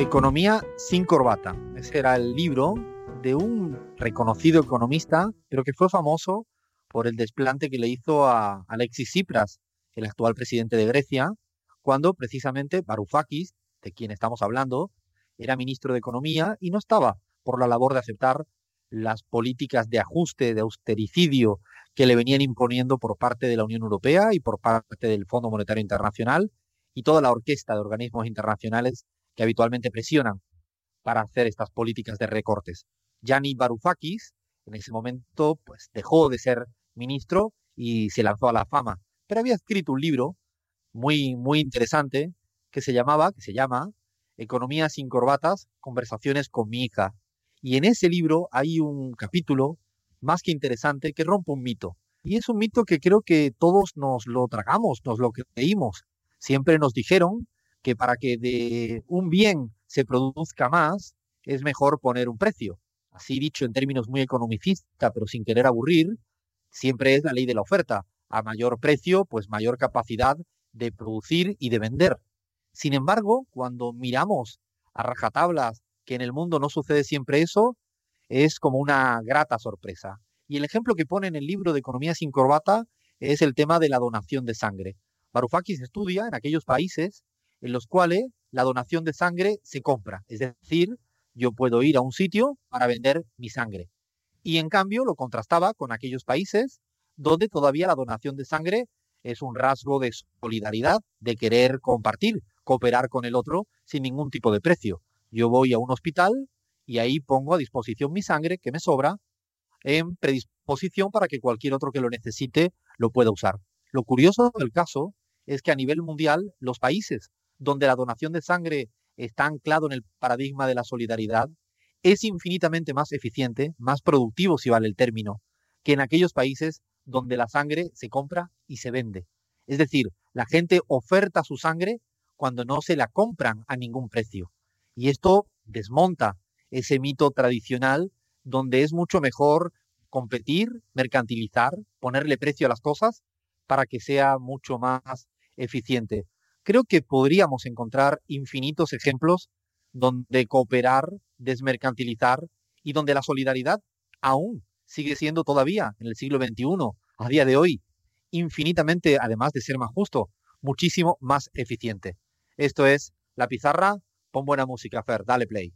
Economía sin corbata. Ese era el libro de un reconocido economista, pero que fue famoso por el desplante que le hizo a Alexis Tsipras, el actual presidente de Grecia, cuando precisamente Varoufakis, de quien estamos hablando, era ministro de Economía y no estaba por la labor de aceptar las políticas de ajuste, de austericidio que le venían imponiendo por parte de la Unión Europea y por parte del Fondo Monetario Internacional y toda la orquesta de organismos internacionales que habitualmente presionan para hacer estas políticas de recortes. Gianni Varoufakis en ese momento pues dejó de ser ministro y se lanzó a la fama, pero había escrito un libro muy muy interesante que se llamaba, que se llama Economía sin corbatas, conversaciones con mi hija. Y en ese libro hay un capítulo más que interesante que rompe un mito. Y es un mito que creo que todos nos lo tragamos, nos lo creímos. Siempre nos dijeron que para que de un bien se produzca más, es mejor poner un precio. Así dicho en términos muy economicistas, pero sin querer aburrir, siempre es la ley de la oferta. A mayor precio, pues mayor capacidad de producir y de vender. Sin embargo, cuando miramos a rajatablas que en el mundo no sucede siempre eso, es como una grata sorpresa. Y el ejemplo que pone en el libro de Economía sin corbata es el tema de la donación de sangre. Varoufakis estudia en aquellos países en los cuales la donación de sangre se compra. Es decir, yo puedo ir a un sitio para vender mi sangre. Y en cambio lo contrastaba con aquellos países donde todavía la donación de sangre es un rasgo de solidaridad, de querer compartir, cooperar con el otro sin ningún tipo de precio. Yo voy a un hospital y ahí pongo a disposición mi sangre que me sobra en predisposición para que cualquier otro que lo necesite lo pueda usar. Lo curioso del caso es que a nivel mundial los países donde la donación de sangre está anclado en el paradigma de la solidaridad, es infinitamente más eficiente, más productivo si vale el término, que en aquellos países donde la sangre se compra y se vende. Es decir, la gente oferta su sangre cuando no se la compran a ningún precio. Y esto desmonta ese mito tradicional donde es mucho mejor competir, mercantilizar, ponerle precio a las cosas para que sea mucho más eficiente creo que podríamos encontrar infinitos ejemplos donde cooperar, desmercantilizar y donde la solidaridad aún sigue siendo todavía en el siglo XXI, a día de hoy, infinitamente, además de ser más justo, muchísimo más eficiente. Esto es La Pizarra, pon buena música, Fer, dale play.